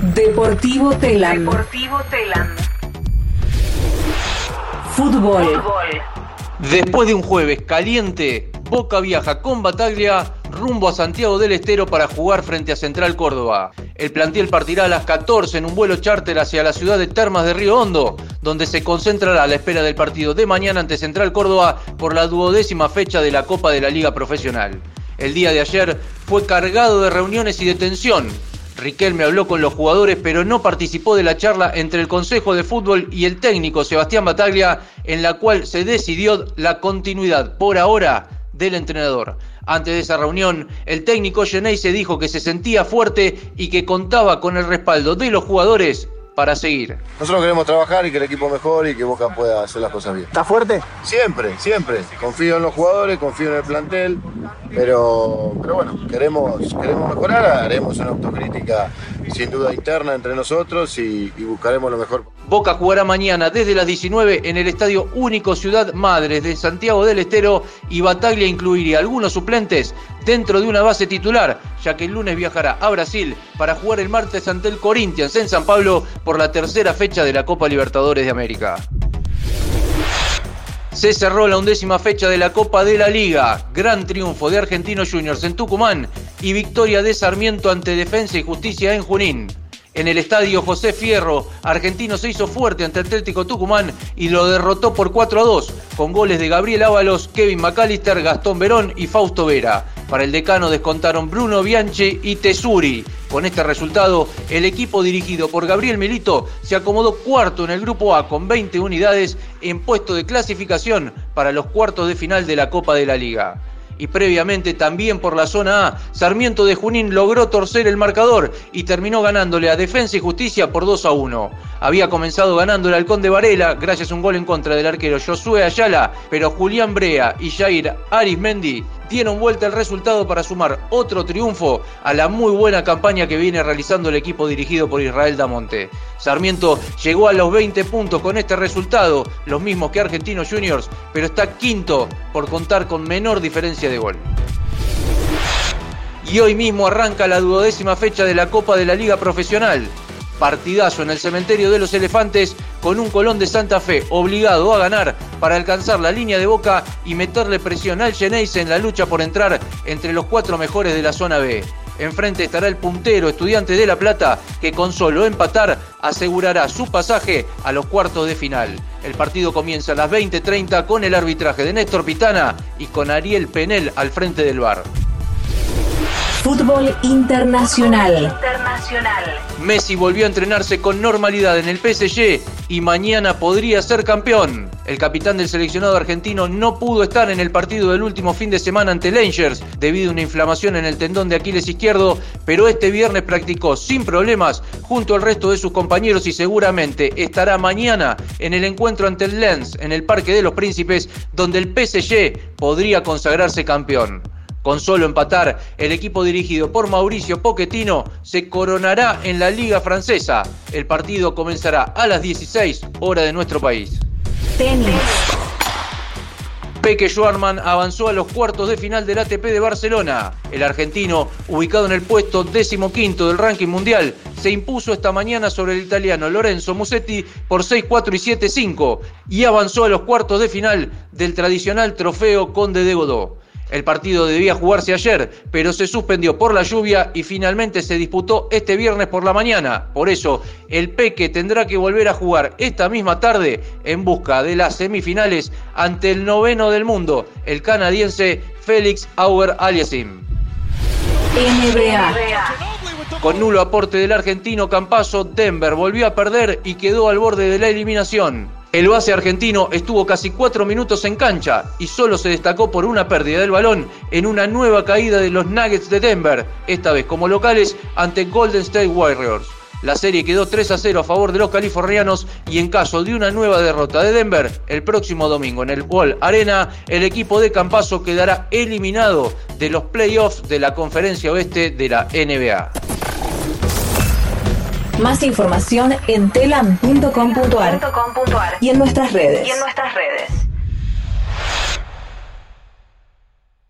Deportivo Telam. Deportivo Telam. Fútbol. Después de un jueves caliente, Boca viaja con Bataglia rumbo a Santiago del Estero para jugar frente a Central Córdoba. El plantel partirá a las 14 en un vuelo charter hacia la ciudad de Termas de Río Hondo, donde se concentrará a la espera del partido de mañana ante Central Córdoba por la duodécima fecha de la Copa de la Liga Profesional. El día de ayer fue cargado de reuniones y de tensión. Riquelme habló con los jugadores, pero no participó de la charla entre el Consejo de Fútbol y el técnico Sebastián Bataglia, en la cual se decidió la continuidad por ahora del entrenador. Antes de esa reunión, el técnico Genei se dijo que se sentía fuerte y que contaba con el respaldo de los jugadores para seguir. Nosotros queremos trabajar y que el equipo mejore y que Boca pueda hacer las cosas bien. ¿Está fuerte? Siempre, siempre. Confío en los jugadores, confío en el plantel, pero, pero bueno, queremos, queremos mejorar, haremos una autocrítica sin duda interna entre nosotros y, buscaremos lo mejor. Boca jugará mañana desde las 19 en el Estadio Único Ciudad Madres de Santiago del Estero y Bataglia incluiría algunos suplentes dentro de una base titular, ya que el lunes viajará a Brasil para jugar el martes ante el Corinthians en San Pablo por la tercera fecha de la Copa Libertadores de América. Se cerró la undécima fecha de la Copa de la Liga. Gran triunfo de Argentinos Juniors en Tucumán y victoria de Sarmiento ante Defensa y Justicia en Junín. En el estadio José Fierro, Argentino se hizo fuerte ante Atlético Tucumán y lo derrotó por 4 a 2, con goles de Gabriel Ábalos, Kevin McAllister, Gastón Verón y Fausto Vera. Para el decano descontaron Bruno Bianchi y Tesuri. Con este resultado, el equipo dirigido por Gabriel Milito se acomodó cuarto en el grupo A con 20 unidades en puesto de clasificación para los cuartos de final de la Copa de la Liga y previamente también por la zona A, Sarmiento de Junín logró torcer el marcador y terminó ganándole a Defensa y Justicia por 2 a 1. Había comenzado ganando el Halcón de Varela gracias a un gol en contra del arquero Josué Ayala, pero Julián Brea y Jair Arismendi dieron vuelta el resultado para sumar otro triunfo a la muy buena campaña que viene realizando el equipo dirigido por Israel Damonte. Sarmiento llegó a los 20 puntos con este resultado, los mismos que Argentinos Juniors, pero está quinto por contar con menor diferencia de gol. Y hoy mismo arranca la duodécima fecha de la Copa de la Liga Profesional. Partidazo en el cementerio de los elefantes con un Colón de Santa Fe obligado a ganar para alcanzar la línea de boca y meterle presión al Geneise en la lucha por entrar entre los cuatro mejores de la zona B. Enfrente estará el puntero estudiante de La Plata que con solo empatar asegurará su pasaje a los cuartos de final. El partido comienza a las 20.30 con el arbitraje de Néstor Pitana y con Ariel Penel al frente del bar. Fútbol internacional. Internacional. Messi volvió a entrenarse con normalidad en el PSG y mañana podría ser campeón. El capitán del seleccionado argentino no pudo estar en el partido del último fin de semana ante Rangers debido a una inflamación en el tendón de Aquiles izquierdo, pero este viernes practicó sin problemas junto al resto de sus compañeros y seguramente estará mañana en el encuentro ante el Lens en el Parque de los Príncipes, donde el PSG podría consagrarse campeón. Con solo empatar, el equipo dirigido por Mauricio Pochettino se coronará en la Liga Francesa. El partido comenzará a las 16 hora de nuestro país. Tenis. Peque Schwarman avanzó a los cuartos de final del ATP de Barcelona. El argentino, ubicado en el puesto decimoquinto del ranking mundial, se impuso esta mañana sobre el italiano Lorenzo Musetti por 6-4 y 7-5 y avanzó a los cuartos de final del tradicional trofeo Conde de Godó. El partido debía jugarse ayer, pero se suspendió por la lluvia y finalmente se disputó este viernes por la mañana. Por eso, el Peque tendrá que volver a jugar esta misma tarde en busca de las semifinales ante el noveno del mundo, el canadiense Félix Auger Aliasim. NBA. Con nulo aporte del argentino Campaso, Denver volvió a perder y quedó al borde de la eliminación. El base argentino estuvo casi cuatro minutos en cancha y solo se destacó por una pérdida del balón en una nueva caída de los Nuggets de Denver, esta vez como locales ante Golden State Warriors. La serie quedó 3 a 0 a favor de los californianos y en caso de una nueva derrota de Denver, el próximo domingo en el Wall Arena, el equipo de Campaso quedará eliminado de los playoffs de la conferencia oeste de la NBA. Más información en telam.com.ar .com.ar. y en nuestras redes. Y en nuestras redes.